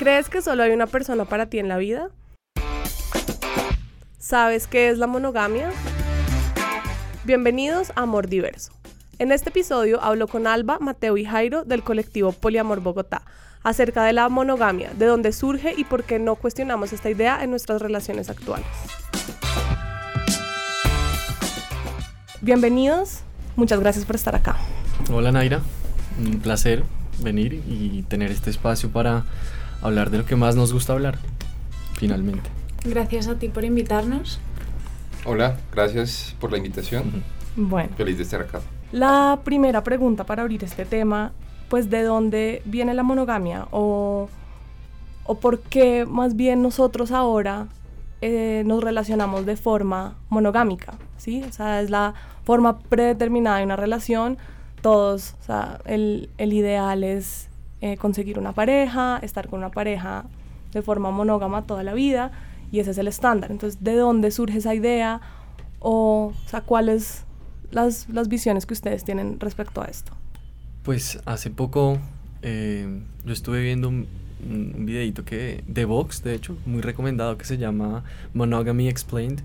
¿Crees que solo hay una persona para ti en la vida? ¿Sabes qué es la monogamia? Bienvenidos a Amor Diverso. En este episodio hablo con Alba, Mateo y Jairo del colectivo Poliamor Bogotá acerca de la monogamia, de dónde surge y por qué no cuestionamos esta idea en nuestras relaciones actuales. Bienvenidos, muchas gracias por estar acá. Hola Naira, un placer venir y tener este espacio para hablar de lo que más nos gusta hablar, finalmente. Gracias a ti por invitarnos. Hola, gracias por la invitación. Bueno. Feliz de estar acá. La primera pregunta para abrir este tema, pues de dónde viene la monogamia o, o por qué más bien nosotros ahora eh, nos relacionamos de forma monogámica, ¿sí? O sea, es la forma predeterminada de una relación. Todos, o sea, el, el ideal es eh, conseguir una pareja, estar con una pareja de forma monógama toda la vida y ese es el estándar. Entonces, ¿de dónde surge esa idea? O, o sea, ¿cuáles las, las visiones que ustedes tienen respecto a esto? Pues hace poco eh, yo estuve viendo un, un videito que, de Vox, de hecho, muy recomendado, que se llama Monogamy Explained.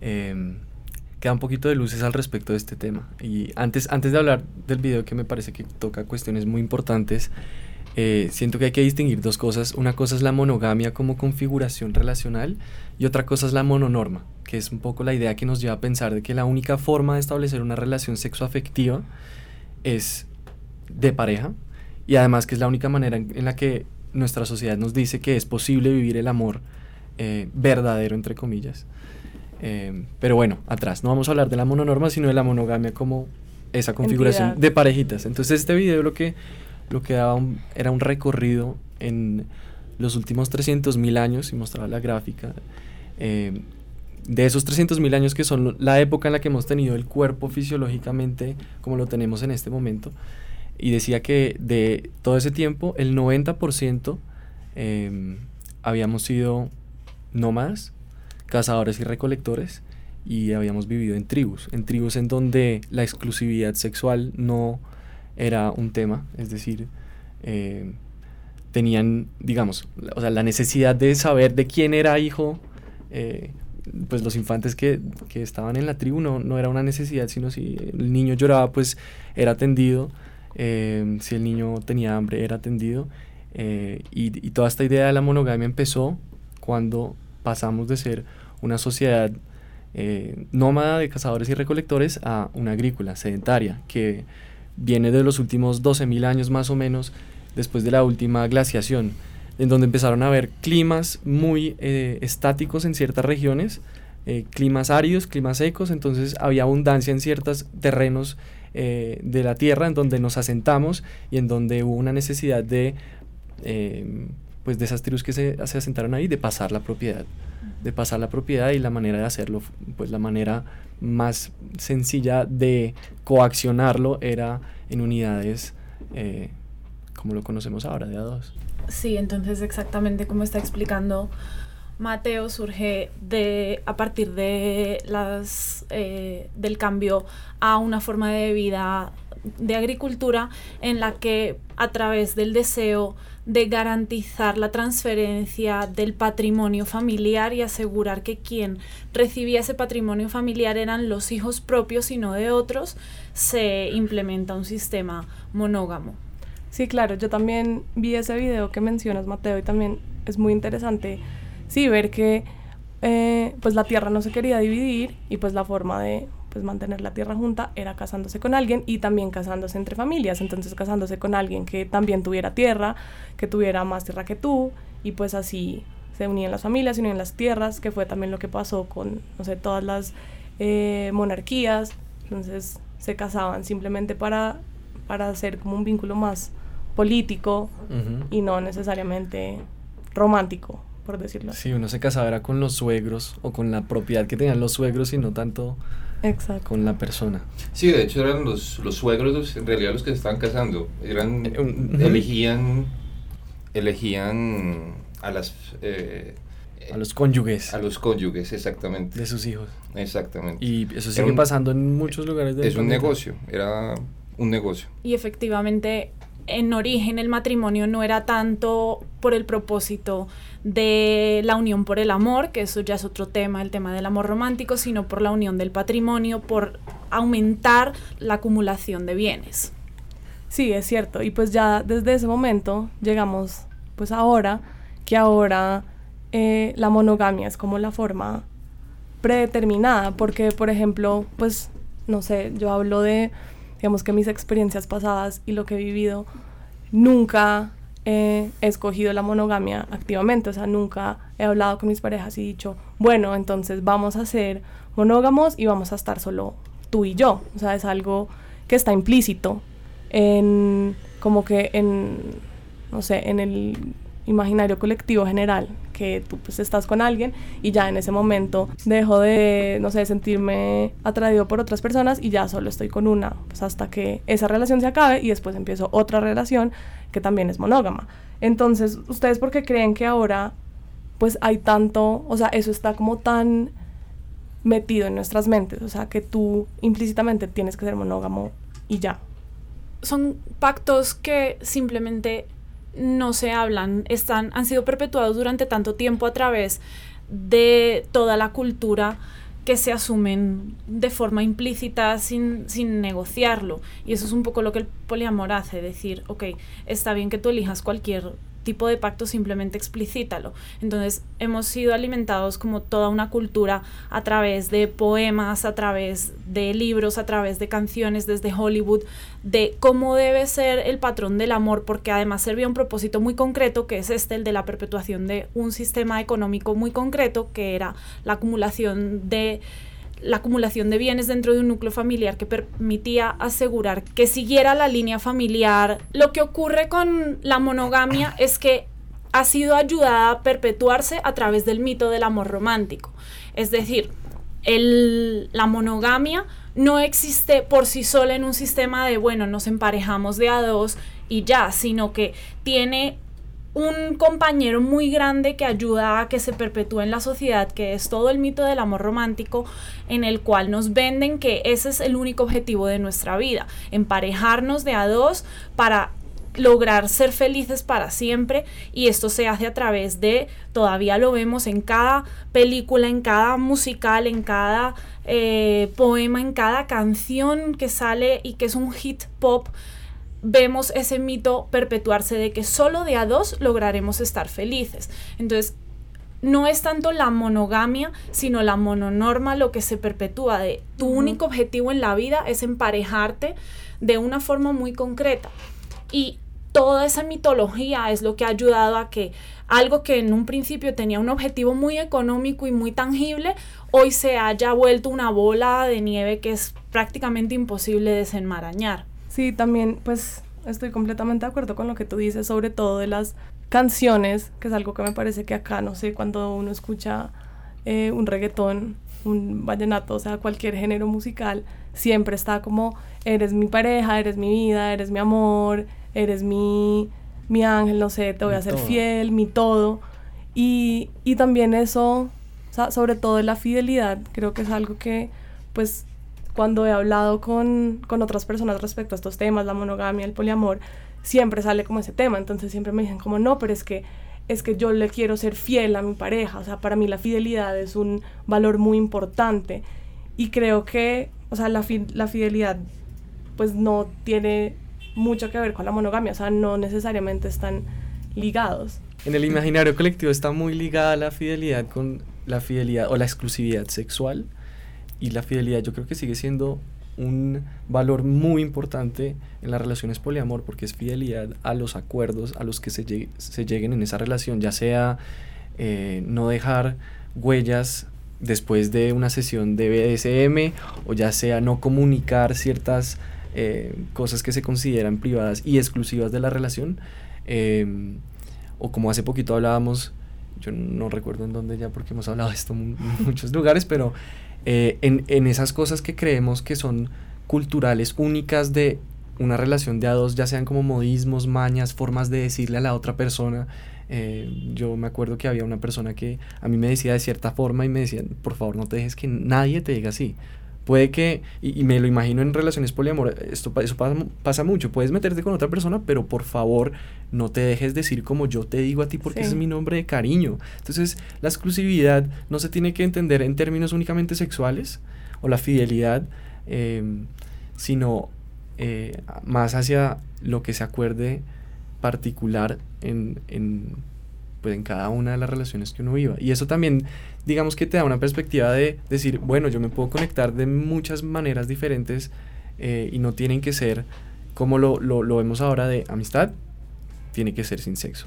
Eh, que da un poquito de luces al respecto de este tema. Y antes, antes de hablar del video que me parece que toca cuestiones muy importantes, eh, siento que hay que distinguir dos cosas. Una cosa es la monogamia como configuración relacional y otra cosa es la mononorma, que es un poco la idea que nos lleva a pensar de que la única forma de establecer una relación sexoafectiva es de pareja y además que es la única manera en, en la que nuestra sociedad nos dice que es posible vivir el amor eh, verdadero, entre comillas. Eh, pero bueno, atrás, no vamos a hablar de la mononorma, sino de la monogamia como esa configuración Entidad. de parejitas. Entonces este video lo que, lo que daba un- era un recorrido en los últimos 300.000 años y mostraba la gráfica. eh, de esos 300.000 años que son la época en la que hemos tenido el cuerpo fisiológicamente como lo tenemos en este momento, y decía que de todo ese tiempo el 90% eh, habíamos sido nómadas, cazadores y recolectores y habíamos vivido en tribus, en tribus en donde la exclusividad sexual no era un tema, es decir, eh, tenían, digamos, o sea, la necesidad de saber de quién era hijo, eh, pues los infantes que, que estaban en la tribu no, no era una necesidad, sino si el niño lloraba, pues era atendido, eh, si el niño tenía hambre, era atendido, eh, y, y toda esta idea de la monogamia empezó cuando pasamos de ser una sociedad eh, nómada de cazadores y recolectores a una agrícola sedentaria que viene de los últimos 12.000 años más o menos después de la última glaciación, en donde empezaron a haber climas muy eh, estáticos en ciertas regiones, eh, climas áridos, climas secos, entonces había abundancia en ciertos terrenos de la tierra en donde nos asentamos y en donde hubo una necesidad de, pues de esas tribus que se, se asentaron ahí, de pasar la propiedad, de pasar la propiedad y la manera de hacerlo, pues la manera más sencilla de coaccionarlo era en unidades eh, como lo conocemos ahora, de a dos. Sí, entonces exactamente como está explicando Mateo, surge de, a partir de las, eh, del cambio a una forma de vida de agricultura en la que a través del deseo de garantizar la transferencia del patrimonio familiar y asegurar que quien recibía ese patrimonio familiar eran los hijos propios y no de otros, se implementa un sistema monógamo. Sí, claro, yo también vi ese video que mencionas, Mateo, y también es muy interesante, sí, ver que eh, pues la tierra no se quería dividir y pues la forma de pues mantener la tierra junta era casándose con alguien y también casándose entre familias, entonces casándose con alguien que también tuviera tierra, que tuviera más tierra que tú y pues así se unían las familias, se unían las tierras, que fue también lo que pasó con, no sé, todas las eh, monarquías, entonces se casaban simplemente para, para hacer como un vínculo más político y no necesariamente romántico, por decirlo así. Sí, uno se casaba era con los suegros o con la propiedad que tenían los suegros y no tanto Exacto. con la persona. Sí, de hecho eran los, los suegros los- en realidad los que se estaban casando. Eran, Eh, un- elegían, elegían a las... eh, A los cónyuges a los cónyuges, exactamente. de sus hijos. Exactamente. Y eso sigue un- pasando en muchos lugares del es un negocio, era un negocio. Y efectivamente en origen el matrimonio no era tanto por el propósito de la unión por el amor, que eso ya es otro tema, el tema del amor romántico, sino por la unión del patrimonio, por aumentar la acumulación de bienes. Sí, es cierto. Y pues ya desde ese momento llegamos pues ahora, que ahora eh, la monogamia es como la forma predeterminada, porque por ejemplo, pues no sé, yo hablo de, digamos que mis experiencias pasadas y lo que he vivido, nunca he escogido la monogamia activamente, o sea, nunca he hablado con mis parejas y dicho, bueno, entonces vamos a ser monógamos y vamos a estar solo tú y yo, o sea, es algo que está implícito en, como que en, no sé, en el imaginario colectivo general, que tú pues estás con alguien y ya en ese momento dejo de, no sé, sentirme atraído por otras personas y ya solo estoy con una, pues hasta que esa relación se acabe y después empiezo otra relación que también es monógama. Entonces, ¿ustedes por qué creen que ahora pues hay tanto, o sea, eso está como tan metido en nuestras mentes, o sea, que tú implícitamente tienes que ser monógamo y ya? Son pactos que simplemente no se hablan, están, han sido perpetuados durante tanto tiempo a través de toda la cultura que se asumen de forma implícita sin, sin negociarlo. Y eso es un poco lo que el poliamor hace, decir, ok, está bien que tú elijas cualquier tipo de pacto simplemente explicítalo. Entonces hemos sido alimentados como toda una cultura a través de poemas, a través de libros, a través de canciones desde Hollywood, de cómo debe ser el patrón del amor, porque además servía un propósito muy concreto, que es este, el de la perpetuación de un sistema económico muy concreto, que era la acumulación de la acumulación de bienes dentro de un núcleo familiar que permitía asegurar que siguiera la línea familiar. Lo que ocurre con la monogamia es que ha sido ayudada a perpetuarse a través del mito del amor romántico. Es decir, la monogamia no existe por sí sola en un sistema de, bueno, nos emparejamos de a dos y ya, sino que tiene un compañero muy grande que ayuda a que se perpetúe en la sociedad, que es todo el mito del amor romántico, en el cual nos venden que ese es el único objetivo de nuestra vida, emparejarnos de a dos para lograr ser felices para siempre y esto se hace a través de, todavía lo vemos en cada película, en cada musical, en cada eh, poema, en cada canción que sale y que es un hit pop vemos ese mito perpetuarse de que solo de a dos lograremos estar felices. Entonces, no es tanto la monogamia, sino la mononorma lo que se perpetúa de tu único objetivo en la vida es emparejarte de una forma muy concreta. Y toda esa mitología es lo que ha ayudado a que algo que en un principio tenía un objetivo muy económico y muy tangible, hoy se haya vuelto una bola de nieve que es prácticamente imposible desenmarañar. Sí, también pues estoy completamente de acuerdo con lo que tú dices, sobre todo de las canciones, que es algo que me parece que acá, no sé, cuando uno escucha eh, un reggaetón, un vallenato, o sea, cualquier género musical, siempre está como, eres mi pareja, eres mi vida, eres mi amor, eres mi, mi ángel, no sé, te voy a ser fiel, mi todo. Y, y también eso, o sea, sobre todo la fidelidad, creo que es algo que, pues, cuando he hablado con, con otras personas respecto a estos temas, la monogamia, el poliamor, siempre sale como ese tema. Entonces siempre me dicen como, no, pero es que es que yo le quiero ser fiel a mi pareja. O sea, para mí la fidelidad es un valor muy importante. Y creo que, o sea, la, la fidelidad pues no tiene mucho que ver con la monogamia. O sea, no necesariamente están ligados. En el imaginario colectivo está muy ligada la fidelidad con la fidelidad o la exclusividad sexual y la fidelidad yo creo que sigue siendo un valor muy importante en las relaciones poliamor porque es fidelidad a los acuerdos a los que se, lleguen en esa relación, ya sea eh, no dejar huellas después de una sesión de BDSM o ya sea no comunicar ciertas eh, cosas que se consideran privadas y exclusivas de la relación em, o como hace poquito hablábamos yo no recuerdo en dónde ya porque hemos hablado de esto en muchos lugares pero eh, en, esas cosas que creemos que son culturales únicas de una relación de a dos, ya sean como modismos, mañas, formas de decirle a la otra persona. Eh, yo me acuerdo que había una persona que a mí me decía de cierta forma y me decía, por favor no te dejes que nadie te diga así, Puede que, y, me lo imagino en relaciones poliamorosas, esto eso pasa, pasa, mucho, puedes meterte con otra persona, pero por favor no te dejes decir como yo te digo a ti porque ese es mi nombre de cariño. Entonces la exclusividad no se tiene que entender en términos únicamente sexuales o la fidelidad, em, sino eh, más hacia lo que se acuerde particular en, en, pues en cada una de las relaciones que uno viva. Y eso también digamos que te da una perspectiva de decir, bueno, yo me puedo conectar de muchas maneras diferentes eh, y no tienen que ser como lo, lo, lo, vemos ahora de amistad, tiene que ser sin sexo.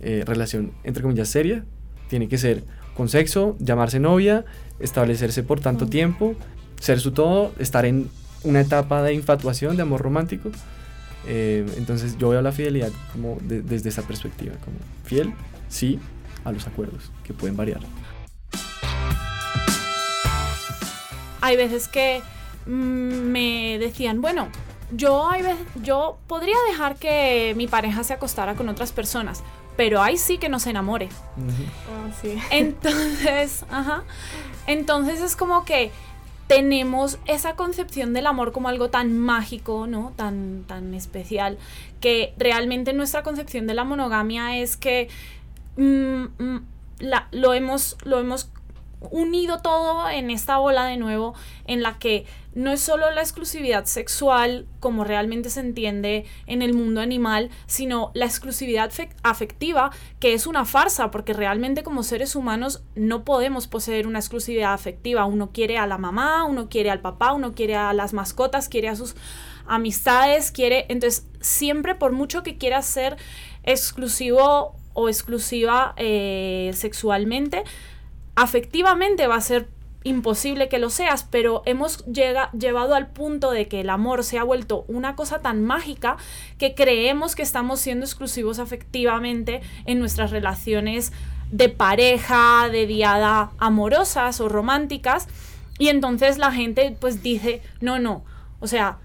Eh, relación, entre comillas, seria, tiene que ser con sexo, llamarse novia, establecerse por tanto tiempo, ser su todo, estar en una etapa de infatuación, de amor romántico. Eh, entonces yo veo la fidelidad como desde esa perspectiva, como fiel, sí, a los acuerdos, que pueden variar. hay veces que mm, me decían, bueno, yo, hay veces, yo podría dejar que mi pareja se acostara con otras personas, pero ahí sí que no se enamore. Ah, entonces, ajá. Entonces es como que tenemos esa concepción del amor como algo tan mágico, ¿no? Tan, tan especial, que realmente nuestra concepción de la monogamia es que mm, mm, la, lo, hemos, lo hemos unido todo en esta bola de nuevo en la que no es solo la exclusividad sexual como realmente se entiende en el mundo animal, sino la exclusividad afectiva, que es una farsa, porque realmente como seres humanos no podemos poseer una exclusividad afectiva. Uno quiere a la mamá, uno quiere al papá, uno quiere a las mascotas, quiere a sus amistades, quiere... Entonces, siempre por mucho que quieras ser exclusivo o exclusiva eh, sexualmente, afectivamente va a ser imposible que lo seas, pero hemos llega, llevado al punto de que el amor se ha vuelto una cosa tan mágica que creemos que estamos siendo exclusivos afectivamente en nuestras relaciones de pareja, de diada amorosas o románticas, y entonces la gente pues dice, no, no, o sea,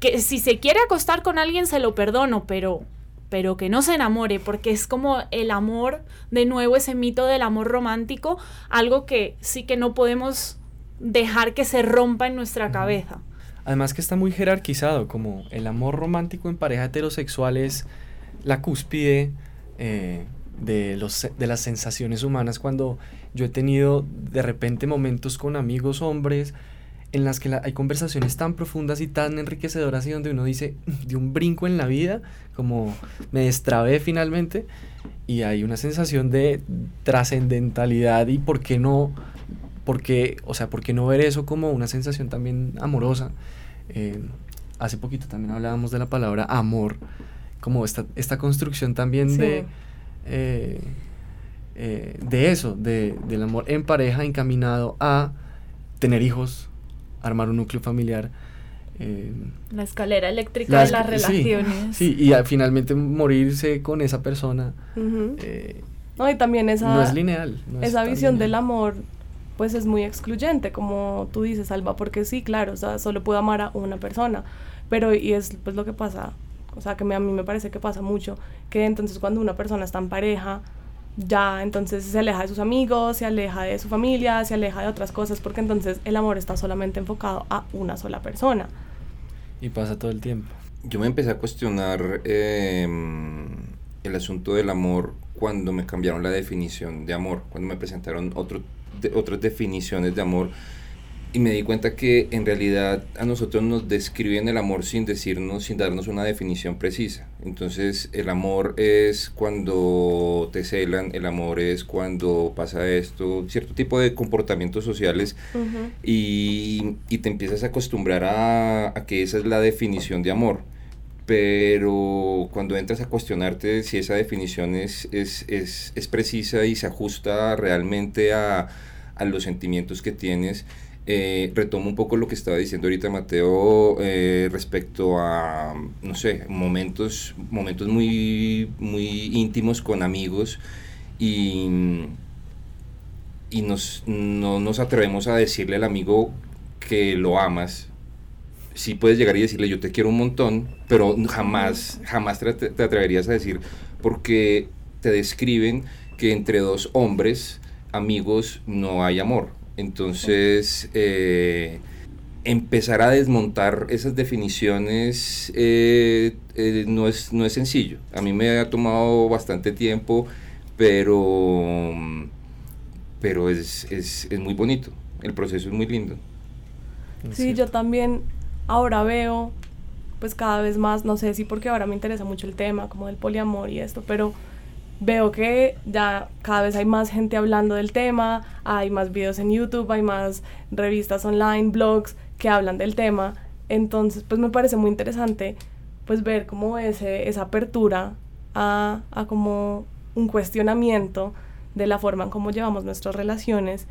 que si se quiere acostar con alguien se lo perdono, pero pero que no se enamore, porque es como el amor, de nuevo ese mito del amor romántico, algo que sí que no podemos dejar que se rompa en nuestra cabeza. Además que está muy jerarquizado, como el amor romántico en pareja heterosexual es la cúspide eh, de, los, de las sensaciones humanas cuando yo he tenido de repente momentos con amigos hombres en las que hay conversaciones tan profundas y tan enriquecedoras y donde uno dice, mm, de un brinco en la vida, como me destrabé finalmente, y hay una sensación de trascendentalidad y por qué no, porque, o sea, por qué no ver eso como una sensación también amorosa. Eh, hace poquito también hablábamos de la palabra amor, como esta, esta construcción también de... Eh, eh, de eso, de, del amor en pareja encaminado a tener hijos, armar un núcleo familiar. Eh, la escalera eléctrica de las relaciones. Sí, y finalmente morirse con esa persona. Eh, no, y también esa... No es lineal. esa visión del amor, pues es muy excluyente, como tú dices, Alba, porque sí, claro, o sea, solo puedo amar a una persona, pero y es pues lo que pasa, o sea, que a mí me parece que pasa mucho, que entonces cuando una persona está en pareja, ya entonces se aleja de sus amigos, se aleja de su familia, se aleja de otras cosas, porque entonces el amor está solamente enfocado a una sola persona. Y pasa todo el tiempo. Yo me empecé a cuestionar em, el asunto del amor cuando me cambiaron la definición de amor, cuando me presentaron otro, otras definiciones de amor y me di cuenta que en realidad a nosotros nos describen el amor sin decirnos, sin darnos una definición precisa. Entonces el amor es cuando te celan, el amor es cuando pasa esto, cierto tipo de comportamientos sociales y, y, te empiezas a acostumbrar a, a, que esa es la definición de amor. Pero cuando entras a cuestionarte si esa definición es, es, es, es precisa y se ajusta realmente a, a los sentimientos que tienes, eh, retomo un poco lo que estaba diciendo ahorita Mateo eh, respecto a, no sé, momentos, momentos muy, muy íntimos con amigos y, y nos, no nos atrevemos a decirle al amigo que lo amas. Sí puedes llegar y decirle yo te quiero un montón, pero jamás, jamás te, te atreverías a decir porque te describen que entre dos hombres amigos no hay amor Entonces, eh, empezar a desmontar esas definiciones eh, eh, no, es, no es sencillo. A mí me ha tomado bastante tiempo, pero, pero es, es, es muy bonito. El proceso es muy lindo. Sí, yo también ahora veo, pues cada vez más, no sé si porque ahora me interesa mucho el tema, como del poliamor y esto, pero veo que ya cada vez hay más gente hablando del tema, hay más videos en YouTube, hay más revistas online, blogs que hablan del tema. Entonces, pues me parece muy interesante pues ver como ese, esa apertura a, a como un cuestionamiento de la forma en cómo llevamos nuestras relaciones.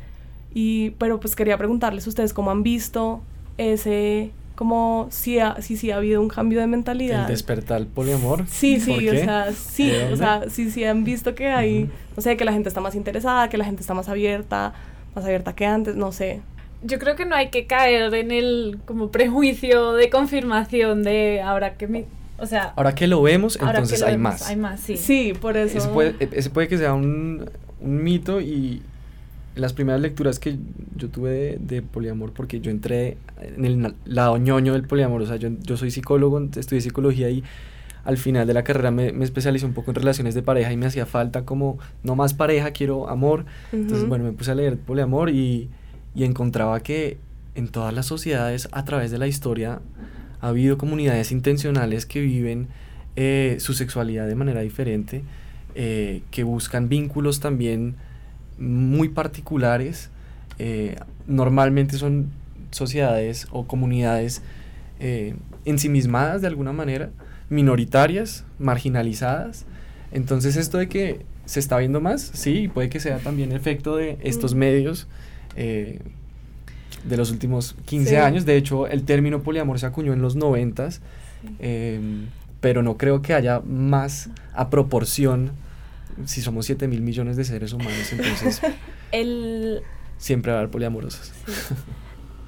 Y, pero pues quería preguntarles ustedes cómo han visto ese, como si ha, si, si ha habido un cambio de mentalidad. El despertar el poliamor. Sí, sí, ¿Por o sea, sí, ¿De o sea, sí, sí han visto que hay, no sé, que la gente está más interesada, que la gente está más abierta, más abierta que antes, no sé. Yo creo que no hay que caer en el como prejuicio de confirmación de ahora que mi, o sea, Ahora que lo vemos, entonces lo hay vemos, más. Hay más, sí. Sí, por eso. Ese puede, ese puede que sea un, un mito y las primeras lecturas que yo tuve de, de poliamor, porque yo entré en el lado ñoño del poliamor, o sea, yo, yo soy psicólogo, estudié psicología y al final de la carrera me, me especialicé un poco en relaciones de pareja y me hacía falta como, no más pareja, quiero amor. Entonces, bueno, me puse a leer poliamor y, y encontraba que en todas las sociedades, a través de la historia, ha habido comunidades intencionales que viven eh, su sexualidad de manera diferente, eh, que buscan vínculos también muy particulares. eh, normalmente son sociedades o comunidades eh, ensimismadas de alguna manera, minoritarias, marginalizadas. Entonces esto de que se está viendo más, sí, puede que sea también efecto de estos Mm. medios eh, de los últimos 15 Sí. años. De hecho, el término poliamor se acuñó en los 90, em, pero no creo que haya más a proporción si somos 7 mil millones de seres humanos, entonces El, siempre va a haber poliamorosos.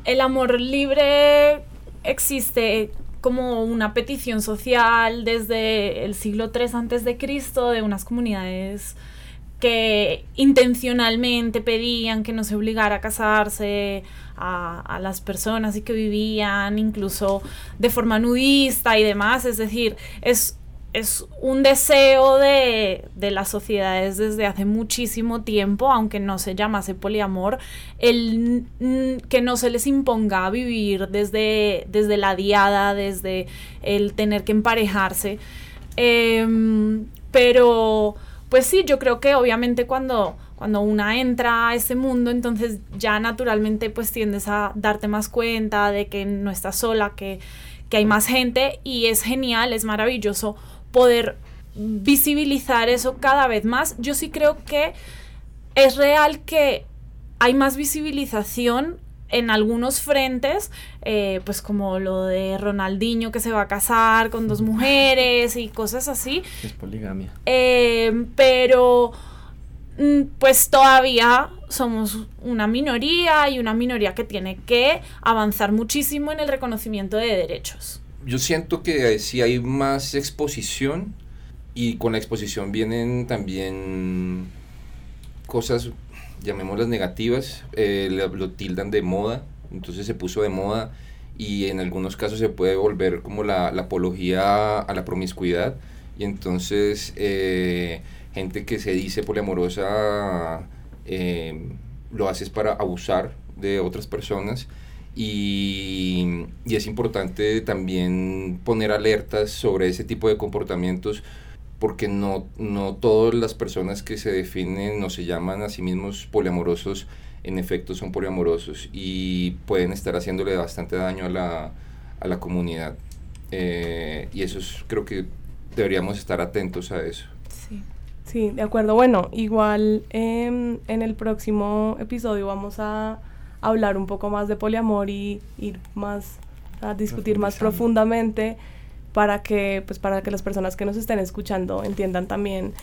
el amor libre existe como una petición social desde el siglo III antes de Cristo de unas comunidades que intencionalmente pedían que no se obligara a casarse a, a las personas y que vivían incluso de forma nudista y demás. Es decir, es, es un deseo de, de las sociedades desde hace muchísimo tiempo, aunque no se llamase poliamor, el que no se les imponga vivir desde, desde la diada, desde el tener que emparejarse. Em, pero, pues sí, yo creo que obviamente cuando, cuando una entra a ese mundo, entonces ya naturalmente pues tiendes a darte más cuenta de que no estás sola, que, que hay más gente y es genial, es maravilloso poder visibilizar eso cada vez más. Yo sí creo que es real que hay más visibilización en algunos frentes, eh, pues como lo de Ronaldinho que se va a casar con dos mujeres y cosas así, Es poligamia. eh, pero mm, pues todavía somos una minoría y una minoría que tiene que avanzar muchísimo en el reconocimiento de derechos. Yo siento que si hay más exposición y con la exposición vienen también cosas, llamémoslas negativas, eh, lo, tildan de moda, entonces se puso de moda y en algunos casos se puede volver como la, la apología a la promiscuidad. Y entonces eh, gente que se dice poliamorosa eh, lo haces para abusar de otras personas y, y es importante también poner alertas sobre ese tipo de comportamientos porque no, no todas las personas que se definen o se llaman a sí mismos poliamorosos en efecto son poliamorosos y pueden estar haciéndole bastante daño a la, a la comunidad. Eh, y eso es- creo que deberíamos estar atentos a eso. Sí. Sí, de acuerdo. Bueno, igual em, en el próximo episodio vamos a hablar un poco más de poliamor y ir más a discutir más profundamente para que pues para que las personas que nos estén escuchando entiendan también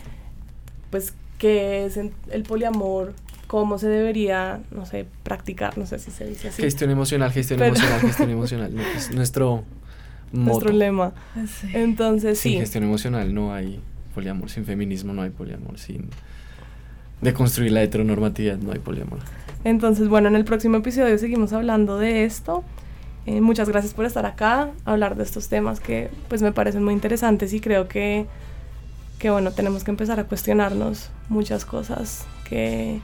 pues qué es el poliamor, cómo se debería, no sé, practicar, no sé si se dice así. Gestión emocional, gestión Pero- emocional, gestión emocional. no, es nuestro Nuestro lema. Entonces, Sin sí. gestión emocional no hay poliamor, sin feminismo no hay poliamor, sin de construir la heteronormatividad, no hay poliamor. Entonces, bueno, en el próximo episodio seguimos hablando de esto. Eh, muchas gracias por estar acá, hablar de estos temas que pues me parecen muy interesantes y creo que, que bueno, tenemos que empezar a cuestionarnos muchas cosas que,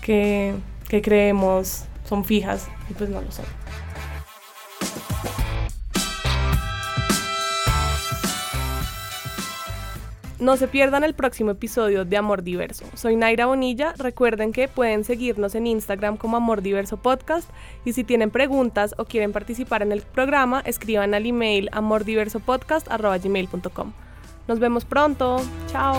que, que creemos son fijas y pues no lo son. No se pierdan el próximo episodio de Amor Diverso. Soy Naira Bonilla. Recuerden que pueden seguirnos en Instagram como Amor Diverso Podcast. Y si tienen preguntas o quieren participar en el programa, escriban al email amordiversopodcast.gmail.com. Nos vemos pronto. Chao.